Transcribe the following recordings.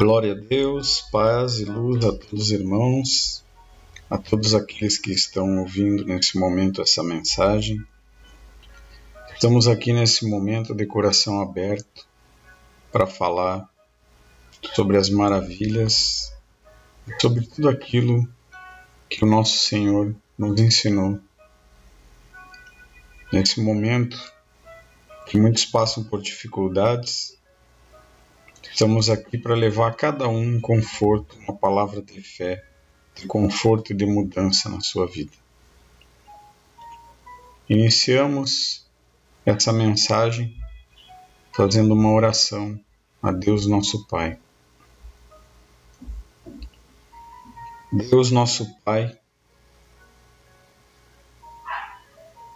Glória a Deus, paz e luz a todos os irmãos, a todos aqueles que estão ouvindo nesse momento essa mensagem. Estamos aqui nesse momento de coração aberto para falar sobre as maravilhas, sobre tudo aquilo que o nosso Senhor nos ensinou. Nesse momento que muitos passam por dificuldades, Estamos aqui para levar a cada um um conforto, uma palavra de fé, de conforto e de mudança na sua vida. Iniciamos essa mensagem fazendo uma oração a Deus nosso Pai. Deus nosso Pai,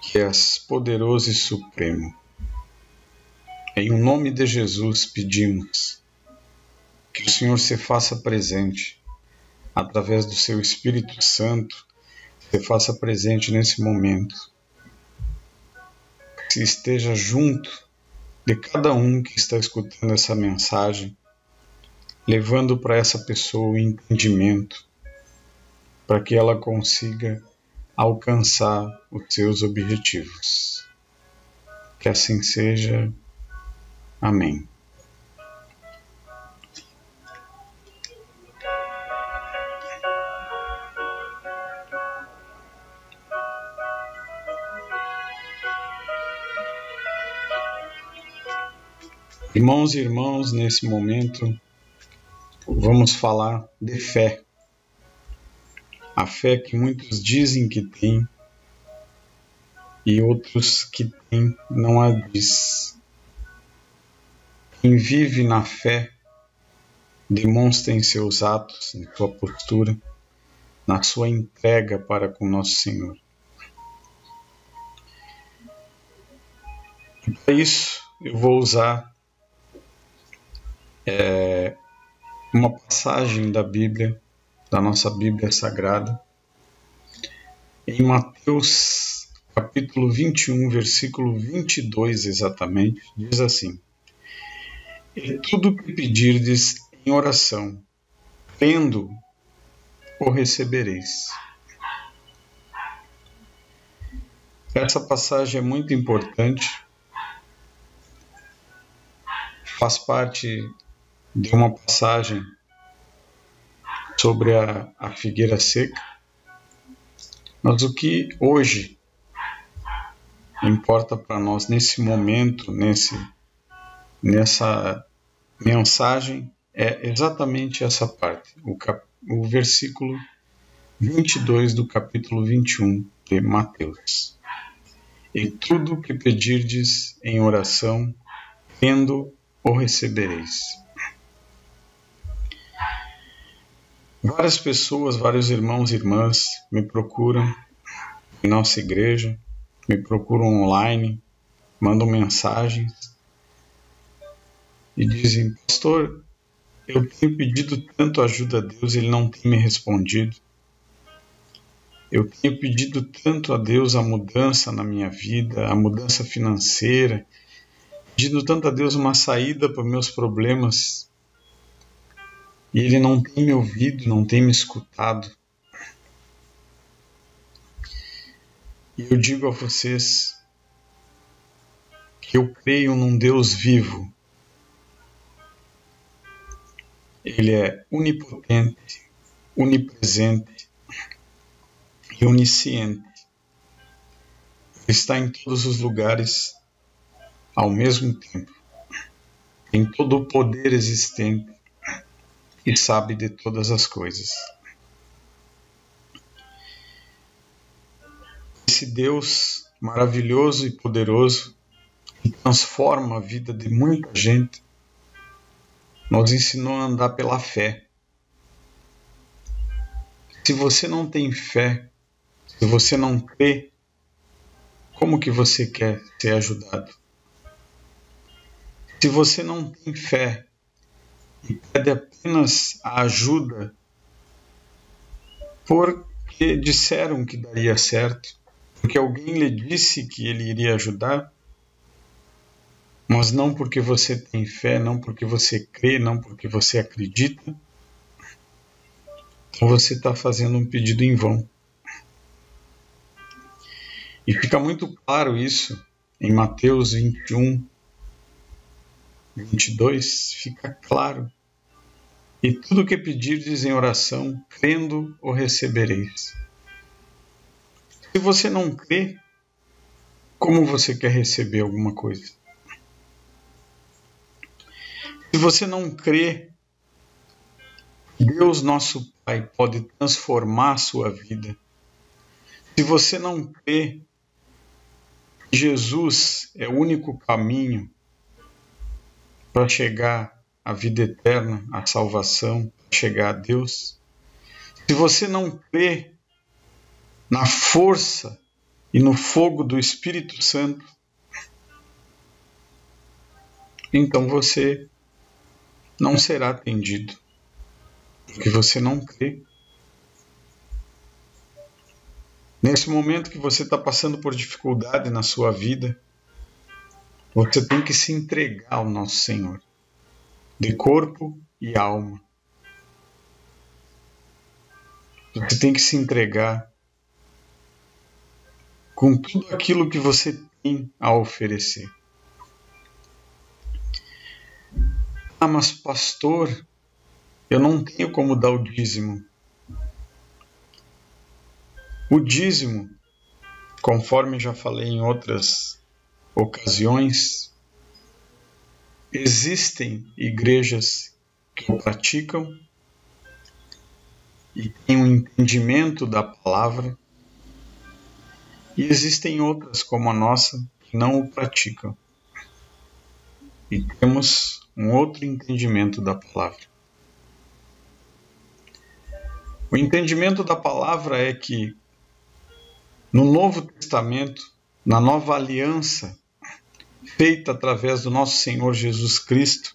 que és poderoso e supremo, em o nome de Jesus pedimos que o Senhor se faça presente através do seu Espírito Santo, se faça presente nesse momento. Que esteja junto de cada um que está escutando essa mensagem, levando para essa pessoa o entendimento, para que ela consiga alcançar os seus objetivos. Que assim seja. Amém. Irmãos e irmãos, nesse momento vamos falar de fé. A fé que muitos dizem que têm e outros que têm não a diz. Quem vive na fé demonstra em seus atos, em sua postura, na sua entrega para com nosso Senhor. E para isso eu vou usar é uma passagem da Bíblia, da nossa Bíblia Sagrada, em Mateus capítulo 21, versículo 22 exatamente, diz assim: E tudo que pedirdes em oração, tendo, o recebereis. Essa passagem é muito importante, faz parte de uma passagem sobre a, a figueira seca, mas o que hoje importa para nós nesse momento, nesse, nessa mensagem, é exatamente essa parte, o, cap, o versículo 22 do capítulo 21 de Mateus. E tudo que pedirdes em oração, tendo, o recebereis. Várias pessoas, vários irmãos e irmãs me procuram em nossa igreja, me procuram online, mandam mensagens e dizem: Pastor, eu tenho pedido tanto ajuda a Deus, ele não tem me respondido. Eu tenho pedido tanto a Deus a mudança na minha vida, a mudança financeira, pedindo tanto a Deus uma saída para meus problemas e ele não tem me ouvido, não tem me escutado. E eu digo a vocês que eu creio num Deus vivo. Ele é onipotente, onipresente e onisciente. Ele está em todos os lugares ao mesmo tempo, em todo o poder existente e sabe de todas as coisas. Esse Deus maravilhoso e poderoso que transforma a vida de muita gente nos ensinou a andar pela fé. Se você não tem fé, se você não crê, como que você quer ser ajudado? Se você não tem fé, e pede apenas a ajuda porque disseram que daria certo, porque alguém lhe disse que ele iria ajudar, Mas não porque você tem fé, não porque você crê, não porque você acredita, então você está fazendo um pedido em vão. E fica muito claro isso em Mateus 21, 22, fica claro. E tudo que pedirdes em oração, crendo, o recebereis. Se você não crê, como você quer receber alguma coisa? Se você não crê, Deus nosso Pai pode transformar a sua vida. Se você não crê, Jesus é o único caminho para chegar à vida eterna, à salvação, para chegar a Deus. Se você não crê na força e no fogo do Espírito Santo, então você não será atendido, porque você não crê. Nesse momento que você está passando por dificuldade na sua vida, você tem que se entregar ao nosso Senhor, de corpo e alma. Você tem que se entregar com tudo aquilo que você tem a oferecer. Ah, mas pastor, eu não tenho como dar o dízimo. O dízimo, conforme já falei em outras ocasiões, existem igrejas que o praticam e têm um entendimento da palavra, e existem outras, como a nossa, que não o praticam. E temos um outro entendimento da palavra. O entendimento da palavra é que no Novo Testamento, na nova aliança feita através do nosso Senhor Jesus Cristo,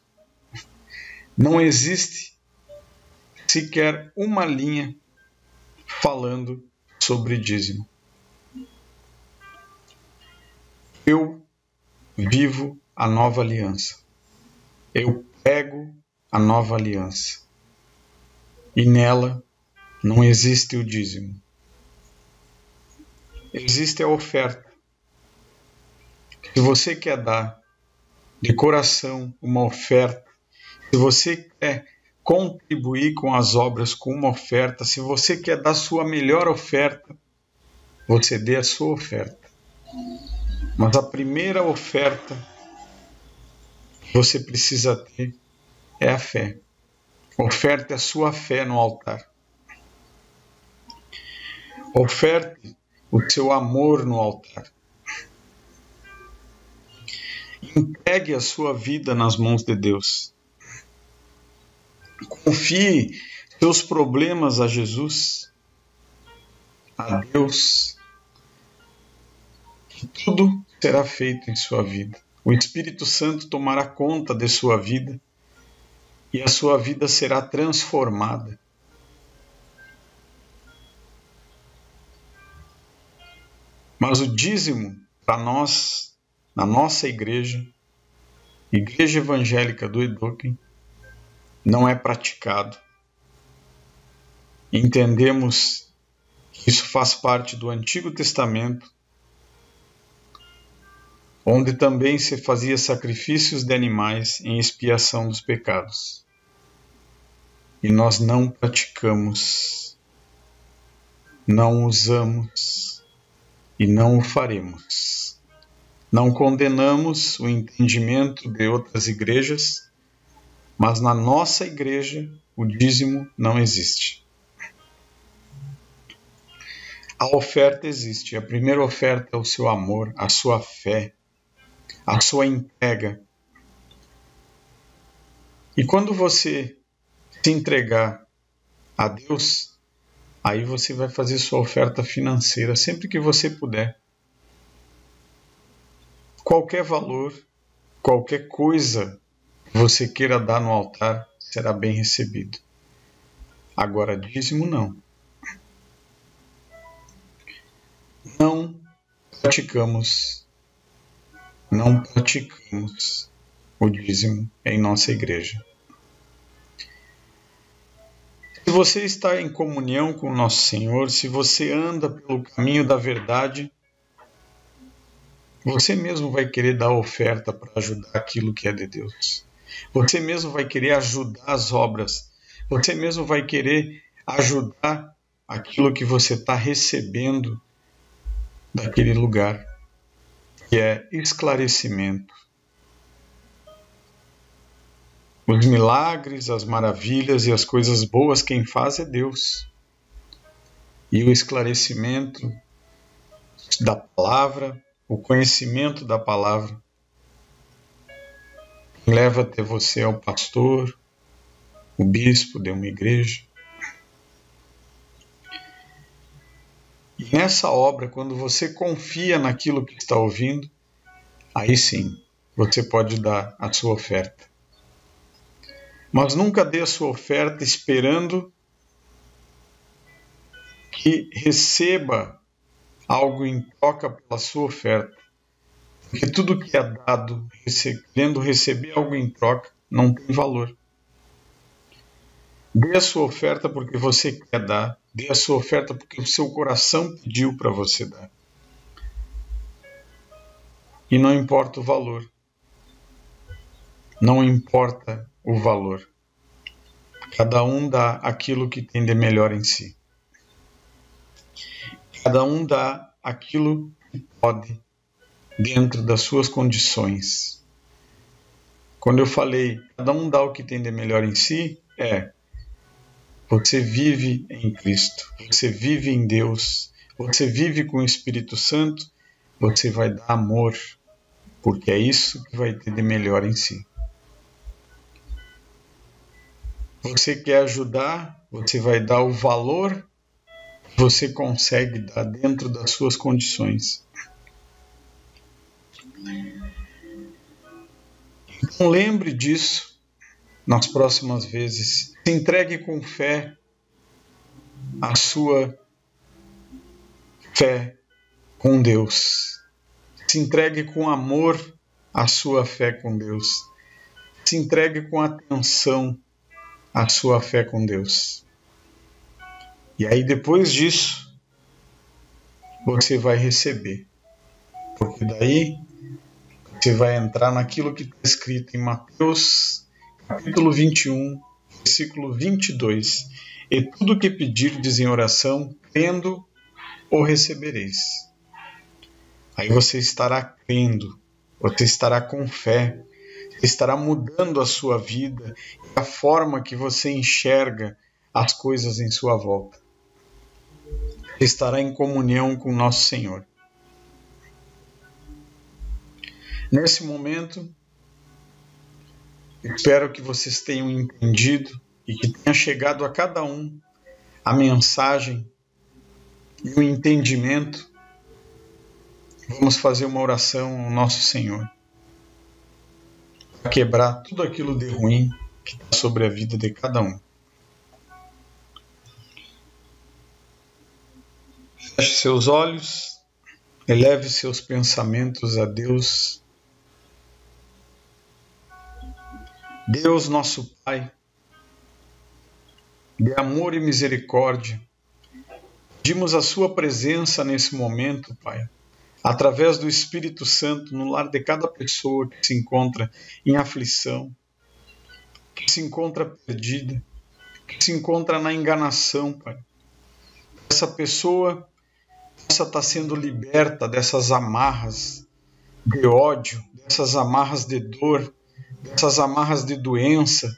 não existe sequer uma linha falando sobre dízimo. Eu vivo a nova aliança eu pego a nova aliança. E nela não existe o dízimo. Existe a oferta. Se você quer dar de coração uma oferta, se você quer contribuir com as obras com uma oferta, se você quer dar sua melhor oferta, você dê a sua oferta. Mas a primeira oferta você precisa ter é a fé. Oferte a sua fé no altar. Oferte o seu amor no altar. Entregue a sua vida nas mãos de Deus. Confie seus problemas a Jesus, a Deus, tudo será feito em sua vida. O Espírito Santo tomará conta de sua vida e a sua vida será transformada. Mas o dízimo, para nós, na nossa igreja, Igreja Evangélica do Edoquim, não é praticado. Entendemos que isso faz parte do Antigo Testamento onde também se fazia sacrifícios de animais em expiação dos pecados. E nós não praticamos, não usamos e não o faremos. Não condenamos o entendimento de outras igrejas, mas na nossa igreja o dízimo não existe. A oferta existe. A primeira oferta é o seu amor, a sua fé, a sua entrega. E quando você se entregar a Deus, aí você vai fazer sua oferta financeira sempre que você puder. Qualquer valor, qualquer coisa que você queira dar no altar será bem recebido. Agora, dízimo não. Não praticamos não praticamos o dízimo em nossa igreja. Se você está em comunhão com nosso Senhor, se você anda pelo caminho da verdade, você mesmo vai querer dar oferta para ajudar aquilo que é de Deus. Você mesmo vai querer ajudar as obras. Você mesmo vai querer ajudar aquilo que você está recebendo daquele lugar, que é esclarecimento. Os milagres, as maravilhas e as coisas boas quem faz é Deus. E o esclarecimento da palavra, o conhecimento da palavra, leva até você ao pastor, o bispo de uma igreja. E nessa obra, quando você confia naquilo que está ouvindo, aí sim você pode dar a sua oferta. Mas nunca dê a sua oferta esperando que receba algo em troca pela sua oferta. Porque tudo que é dado, querendo receber algo em troca, não tem valor. Dê a sua oferta porque você quer dar. Dê a sua oferta porque o seu coração pediu para você dar. E não importa o valor. Não importa o valor. Cada um dá aquilo que tem de melhor em si. Cada um dá aquilo que pode dentro das suas condições. Quando eu falei, cada um dá o que tem de melhor em si, é você vive em Cristo, você vive em Deus, você vive com o Espírito Santo, você vai dar amor, porque é isso que vai ter de melhor em si. Você quer ajudar, você vai dar o valor que você consegue dar dentro das suas condições. Então lembre disso nas próximas vezes. Se entregue com fé a sua fé com Deus. Se entregue com amor a sua fé com Deus. Se entregue com atenção a sua fé com Deus. E aí depois disso, você vai receber. Porque daí você vai entrar naquilo que está escrito em Mateus, capítulo 21, versículo 22. E tudo que pedirdes em oração, crendo, o recebereis. Aí você estará crendo, você estará com fé, estará mudando a sua vida e a forma que você enxerga as coisas em sua volta. Estará em comunhão com nosso Senhor. Nesse momento, espero que vocês tenham entendido e que tenha chegado a cada um a mensagem e o entendimento. Vamos fazer uma oração ao nosso Senhor para quebrar tudo aquilo de ruim que está sobre a vida de cada um. Feche seus olhos, eleve seus pensamentos a Deus Deus nosso Pai, de amor e misericórdia, pedimos a Sua presença nesse momento, Pai, através do Espírito Santo no lar de cada pessoa que se encontra em aflição, que se encontra perdida, que se encontra na enganação, Pai. Essa pessoa possa estar sendo liberta dessas amarras de ódio, dessas amarras de dor, dessas amarras de doença,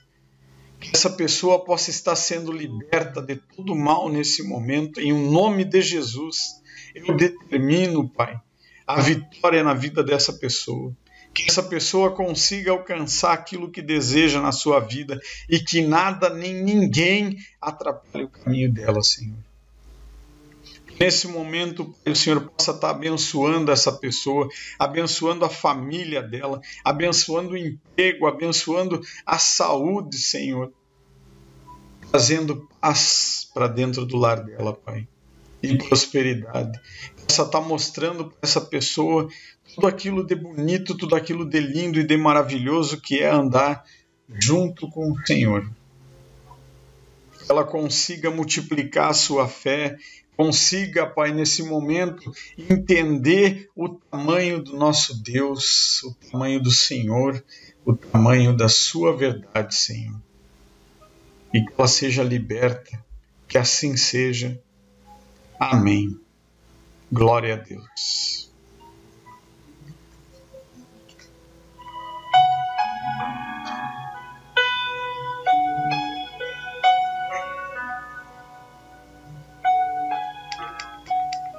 que essa pessoa possa estar sendo liberta de todo mal nesse momento, em um nome de Jesus. Eu determino, Pai, a vitória na vida dessa pessoa. Que essa pessoa consiga alcançar aquilo que deseja na sua vida e que nada nem ninguém atrapalhe o caminho dela, Senhor nesse momento o Senhor possa estar abençoando essa pessoa, abençoando a família dela, abençoando o emprego, abençoando a saúde, Senhor, trazendo paz para dentro do lar dela, Pai. e prosperidade. Possa estar mostrando para essa pessoa tudo aquilo de bonito, tudo aquilo de lindo e de maravilhoso que é andar junto com o Senhor. Ela consiga multiplicar a sua fé, consiga, Pai, nesse momento, entender o tamanho do nosso Deus, o tamanho do Senhor, o tamanho da sua verdade, Senhor. E que ela seja liberta, que assim seja. Amém. Glória a Deus.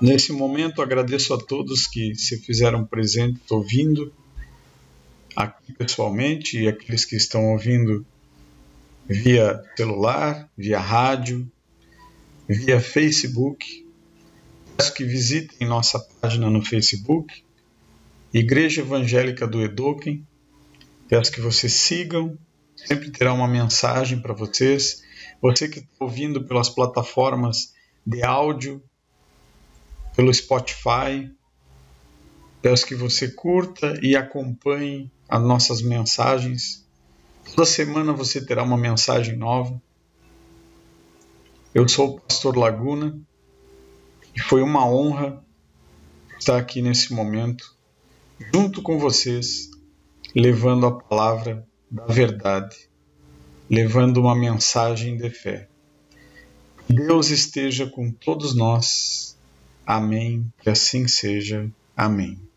Nesse momento, agradeço a todos que se fizeram presentes ouvindo aqui pessoalmente e aqueles que estão ouvindo via celular, via rádio, via Facebook. Peço que visitem nossa página no Facebook, Igreja Evangélica do Edoquem. Peço que vocês sigam, sempre terá uma mensagem para vocês. Você que está ouvindo pelas plataformas de áudio, pelo Spotify. Peço que você curta e acompanhe as nossas mensagens. Toda semana você terá uma mensagem nova. Eu sou o Pastor Laguna e foi uma honra estar aqui nesse momento, junto com vocês, levando a palavra da verdade, levando uma mensagem de fé. Deus esteja com todos nós Amém. Que assim seja. Amém.